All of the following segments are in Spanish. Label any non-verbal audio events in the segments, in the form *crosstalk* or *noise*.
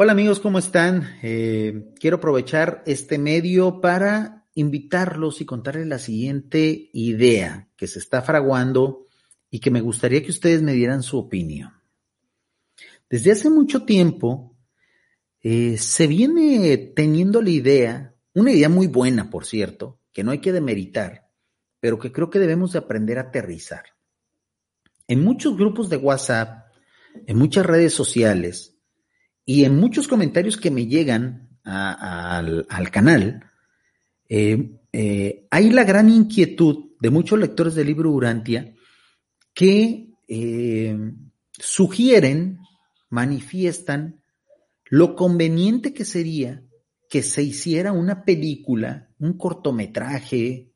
Hola amigos, ¿cómo están? Eh, quiero aprovechar este medio para invitarlos y contarles la siguiente idea que se está fraguando y que me gustaría que ustedes me dieran su opinión. Desde hace mucho tiempo eh, se viene teniendo la idea, una idea muy buena, por cierto, que no hay que demeritar, pero que creo que debemos de aprender a aterrizar. En muchos grupos de WhatsApp, en muchas redes sociales, y en muchos comentarios que me llegan al, canal, eh, eh, hay la gran inquietud de muchos lectores del libro Urantia que eh, sugieren, manifiestan lo conveniente que sería que se hiciera una película, un cortometraje,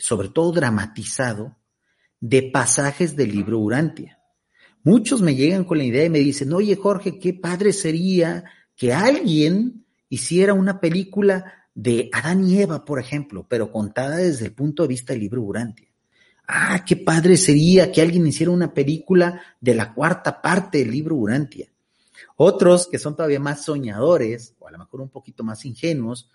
sobre todo dramatizado, de pasajes del libro Urantia. Muchos me llegan con la idea y me dicen, oye Jorge, qué padre sería que alguien hiciera una película de Adán y Eva, por ejemplo, pero contada desde el punto de vista del libro Urantia. Ah, qué padre sería que alguien hiciera una película de la cuarta parte del libro Urantia. Otros que son todavía más soñadores, o a lo mejor un poquito más ingenuos,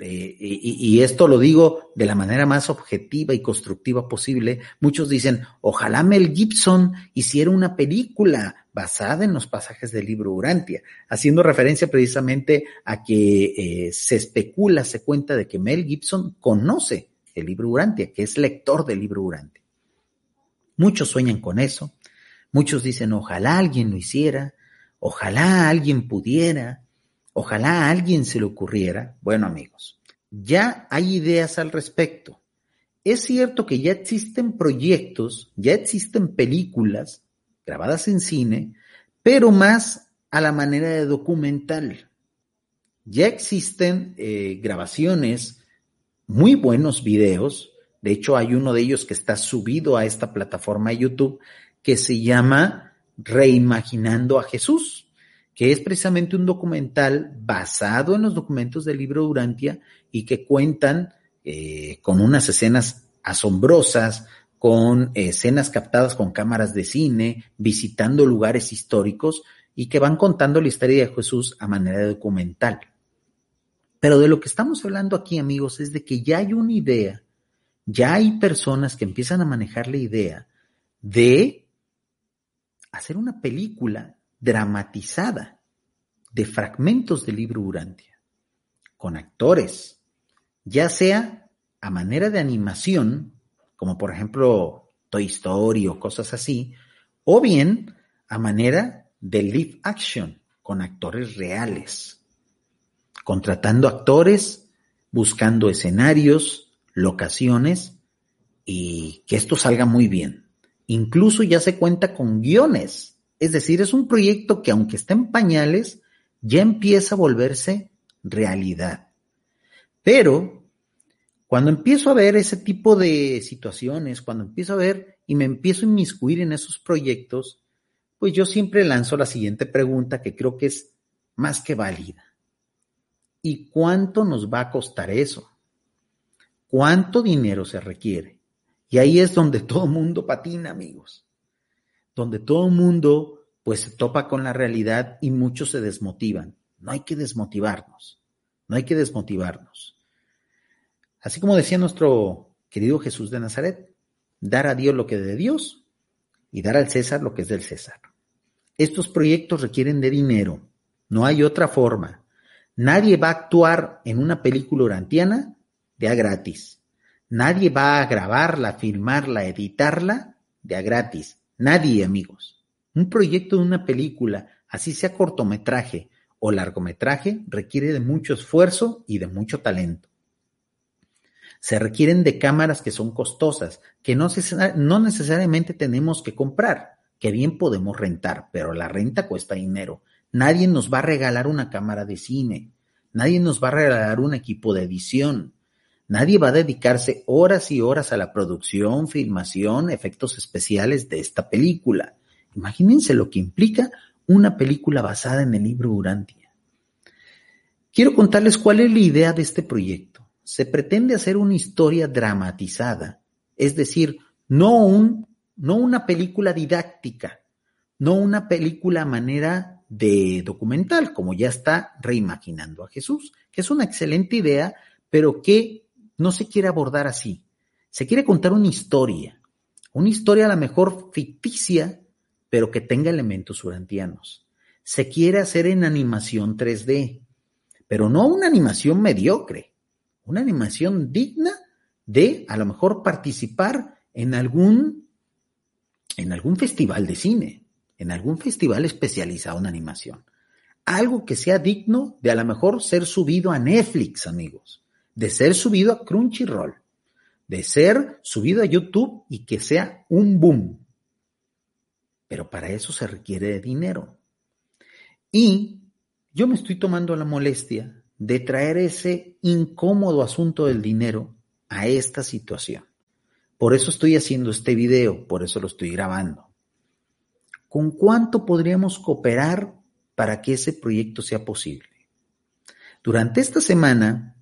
eh, y, esto lo digo de la manera más objetiva y constructiva posible, muchos dicen, ojalá Mel Gibson hiciera una película basada en los pasajes del libro Urantia, haciendo referencia precisamente a que eh, se especula, se cuenta de que Mel Gibson conoce el libro Urantia, que es lector del libro Urantia. Muchos sueñan con eso, muchos dicen, ojalá alguien lo hiciera, ojalá alguien pudiera, Ojalá a alguien se le ocurriera. Bueno, amigos, ya hay ideas al respecto. Es cierto que ya existen proyectos, ya existen películas grabadas en cine, pero más a la manera de documental. Ya existen eh, grabaciones, muy buenos videos. De hecho, hay uno de ellos que está subido a esta plataforma de YouTube que se llama Reimaginando a Jesús que es precisamente un documental basado en los documentos del libro Durantia y que cuentan eh, con unas escenas asombrosas, con escenas captadas con cámaras de cine, visitando lugares históricos y que van contando la historia de Jesús a manera documental. Pero de lo que estamos hablando aquí, amigos, es de que ya hay una idea, ya hay personas que empiezan a manejar la idea de hacer una película dramatizada de fragmentos del libro Urantia, con actores, ya sea a manera de animación, como por ejemplo Toy Story o cosas así, o bien a manera de live action, con actores reales, contratando actores, buscando escenarios, locaciones y que esto salga muy bien. Incluso ya se cuenta con guiones es decir, es un proyecto que aunque está en pañales, ya empieza a volverse realidad. Pero cuando empiezo a ver ese tipo de situaciones, cuando empiezo a ver y me empiezo a inmiscuir en esos proyectos, pues yo siempre lanzo la siguiente pregunta que creo que es más que válida. ¿Y cuánto nos va a costar eso? ¿Cuánto dinero se requiere? Y ahí es donde *laughs* todo mundo patina, amigos donde todo mundo pues se topa con la realidad y muchos se desmotivan. No hay que desmotivarnos, no hay que desmotivarnos. Así como decía nuestro querido Jesús de Nazaret, dar a Dios lo que es de Dios y dar al César lo que es del César. Estos proyectos requieren de dinero, no hay otra forma. Nadie va a actuar en una película urantiana de a gratis. Nadie va a grabarla, filmarla, editarla de a gratis. Nadie, amigos. Un proyecto de una película, así sea cortometraje o largometraje, requiere de mucho esfuerzo y de mucho talento. Se requieren de cámaras que son costosas, que no, necesariamente tenemos que comprar, que bien podemos rentar, pero la renta cuesta dinero. Nadie nos va a regalar una cámara de cine, nadie nos va a regalar un equipo de edición, Nadie va a dedicarse horas y horas a la producción, filmación, efectos especiales de esta película. Imagínense lo que implica una película basada en el libro Urantia. Quiero contarles cuál es la idea de este proyecto. Se pretende hacer una historia dramatizada, es decir, no, un, no una película didáctica, no una película a manera de documental, como ya está reimaginando a Jesús, que es una excelente idea, pero que no se quiere abordar así. Se quiere contar una historia, una historia a lo mejor ficticia, pero que tenga elementos urantianos. Se quiere hacer en animación 3D, pero no una animación mediocre, una animación digna de a lo mejor participar en algún, en algún festival de cine, en algún festival especializado en animación. Algo que sea digno de a lo mejor ser subido a Netflix, amigos, de ser subido a Crunchyroll, de ser subido a YouTube y que sea un boom. Pero para eso se requiere de dinero. Y yo me estoy tomando la molestia de traer ese incómodo asunto del dinero a esta situación. Por eso estoy haciendo este video, por eso lo estoy grabando. ¿Con cuánto podríamos cooperar para que ese proyecto sea posible? Durante esta semana,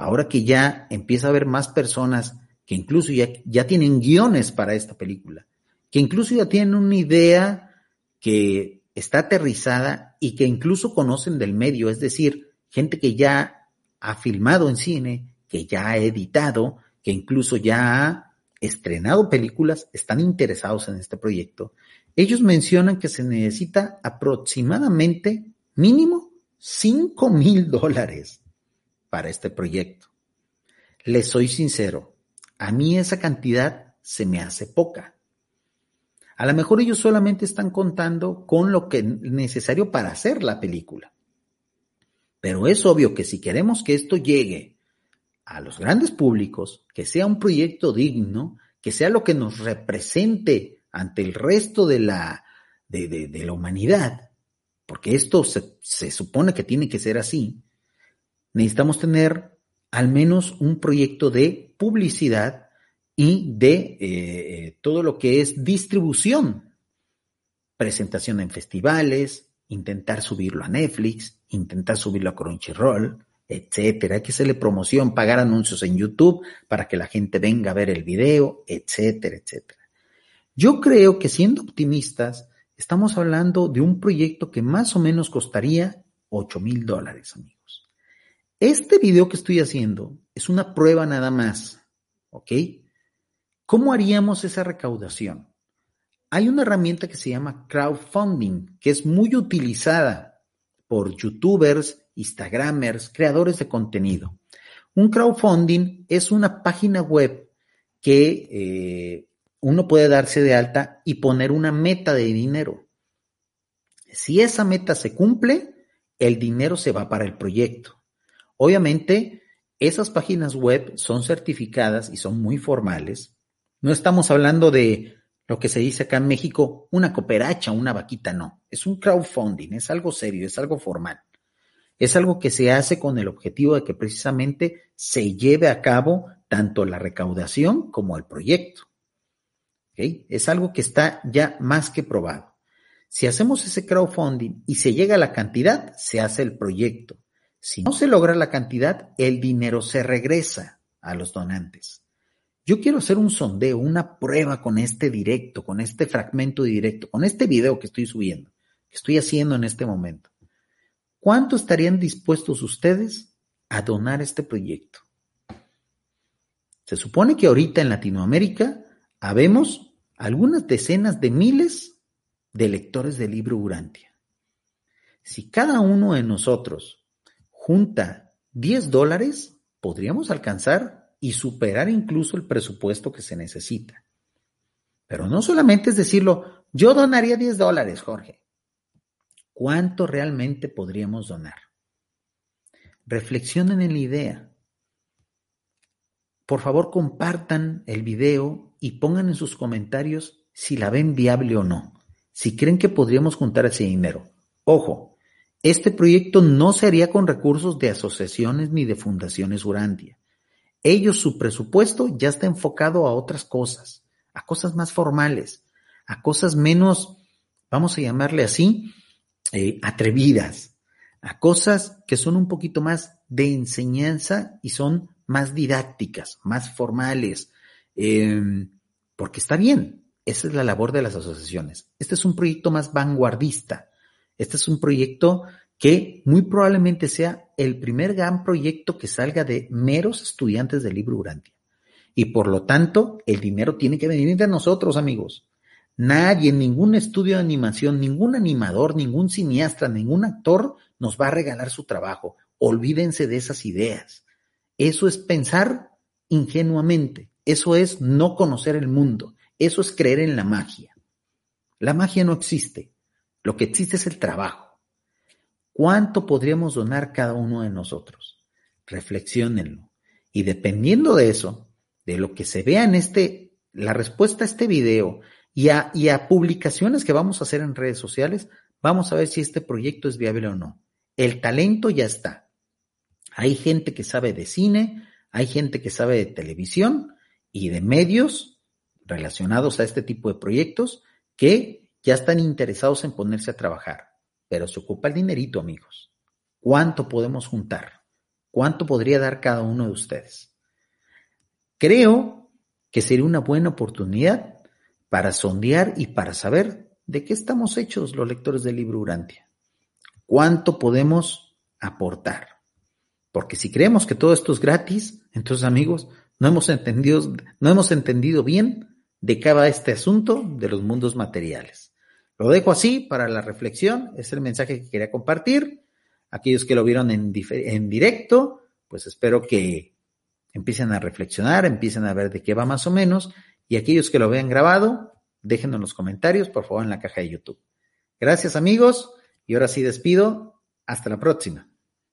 ahora que ya empieza a haber más personas que incluso ya, ya tienen guiones para esta película, que incluso ya tienen una idea que está aterrizada y que incluso conocen del medio, es decir, gente que ya ha filmado en cine, que ya ha editado, que incluso ya ha estrenado películas, están interesados en este proyecto. Ellos mencionan que se necesita aproximadamente mínimo 5 mil dólares para este proyecto. Les soy sincero, a mí esa cantidad se me hace poca. A lo mejor ellos solamente están contando con lo que es necesario para hacer la película. Pero es obvio que si queremos que esto llegue a los grandes públicos, que sea un proyecto digno, que sea lo que nos represente ante el resto de la, de, la humanidad, porque esto se, se, supone que tiene que ser así, necesitamos tener al menos un proyecto de publicidad y de eh, eh, todo lo que es distribución, presentación en festivales, intentar subirlo a Netflix, intentar subirlo a Crunchyroll, etcétera. Hay que hacerle promoción, pagar anuncios en YouTube para que la gente venga a ver el video, etcétera, etcétera. Yo creo que siendo optimistas, estamos hablando de un proyecto que más o menos costaría 8 mil dólares, amigos. Este video que estoy haciendo es una prueba nada más, ¿ok? ¿Cómo haríamos esa recaudación? Hay una herramienta que se llama crowdfunding, que es muy utilizada por youtubers, instagramers, creadores de contenido. Un crowdfunding es una página web que eh, uno puede darse de alta y poner una meta de dinero. Si esa meta se cumple, el dinero se va para el proyecto. Obviamente, esas páginas web son certificadas y son muy formales. No estamos hablando de lo que se dice acá en México, una cooperacha, una vaquita, no. Es un crowdfunding, es algo serio, es algo formal. Es algo que se hace con el objetivo de que precisamente se lleve a cabo tanto la recaudación como el proyecto. Es algo que está ya más que probado. Si hacemos ese crowdfunding y se llega a la cantidad, se hace el proyecto. Si no se logra la cantidad, el dinero se regresa a los donantes. Yo quiero hacer un sondeo, una prueba con este directo, con este fragmento de directo, con este video que estoy subiendo, que estoy haciendo en este momento. ¿Cuánto estarían dispuestos ustedes a donar este proyecto? Se supone que ahorita en Latinoamérica habemos algunas decenas de miles de lectores del libro Urantia. Si cada uno de nosotros junta 10 dólares, podríamos alcanzar y superar incluso el presupuesto que se necesita. Pero no solamente es decirlo, yo donaría 10 dólares, Jorge. ¿Cuánto realmente podríamos donar? Reflexionen en la idea. Por favor, compartan el video y pongan en sus comentarios si la ven viable o no, si creen que podríamos juntar ese dinero. Ojo, este proyecto no se haría con recursos de asociaciones ni de fundaciones Urantia. Ellos, su presupuesto ya está enfocado a otras cosas, a cosas más formales, a cosas menos, vamos a llamarle así, eh, atrevidas, a cosas que son un poquito más de enseñanza y son más didácticas, más formales, em, porque está bien, esa es la labor de las asociaciones. Este es un proyecto más vanguardista, Este es un proyecto que muy probablemente sea el primer gran proyecto que salga de meros estudiantes del libro Urantia. Y por lo tanto, el dinero tiene que venir de nosotros, amigos. Nadie, ningún estudio de animación, ningún animador, ningún cineasta, ningún actor nos va a regalar su trabajo. Olvídense de esas ideas. Eso es pensar ingenuamente. Eso es no conocer el mundo. Eso es creer en la magia. La magia no existe. Lo que existe es el trabajo. ¿Cuánto podríamos donar cada uno de nosotros? Reflexionenlo. Y dependiendo de eso, de lo que se vea en este, la respuesta a este video y a, y a publicaciones que vamos a hacer en redes sociales, vamos a ver si este proyecto es viable o no. El talento ya está. Hay gente que sabe de cine, hay gente que sabe de televisión y de medios relacionados a este tipo de proyectos que ya están interesados en ponerse a trabajar. Pero se ocupa el dinerito, amigos. ¿Cuánto podemos juntar? ¿Cuánto podría dar cada uno de ustedes? Creo que sería una buena oportunidad para sondear y para saber de qué estamos hechos los lectores del libro Urantia. ¿Cuánto podemos aportar? Porque si creemos que todo esto es gratis, entonces amigos, no hemos entendido, no hemos entendido bien de va este asunto de los mundos materiales. Lo dejo así para la reflexión, es el mensaje que quería compartir. Aquellos que lo vieron en, en directo, pues espero que empiecen a reflexionar, empiecen a ver de qué va más o menos, y aquellos que lo vean grabado, déjenlo en los comentarios, por favor, en la caja de YouTube. Gracias amigos, y ahora sí despido, hasta la próxima.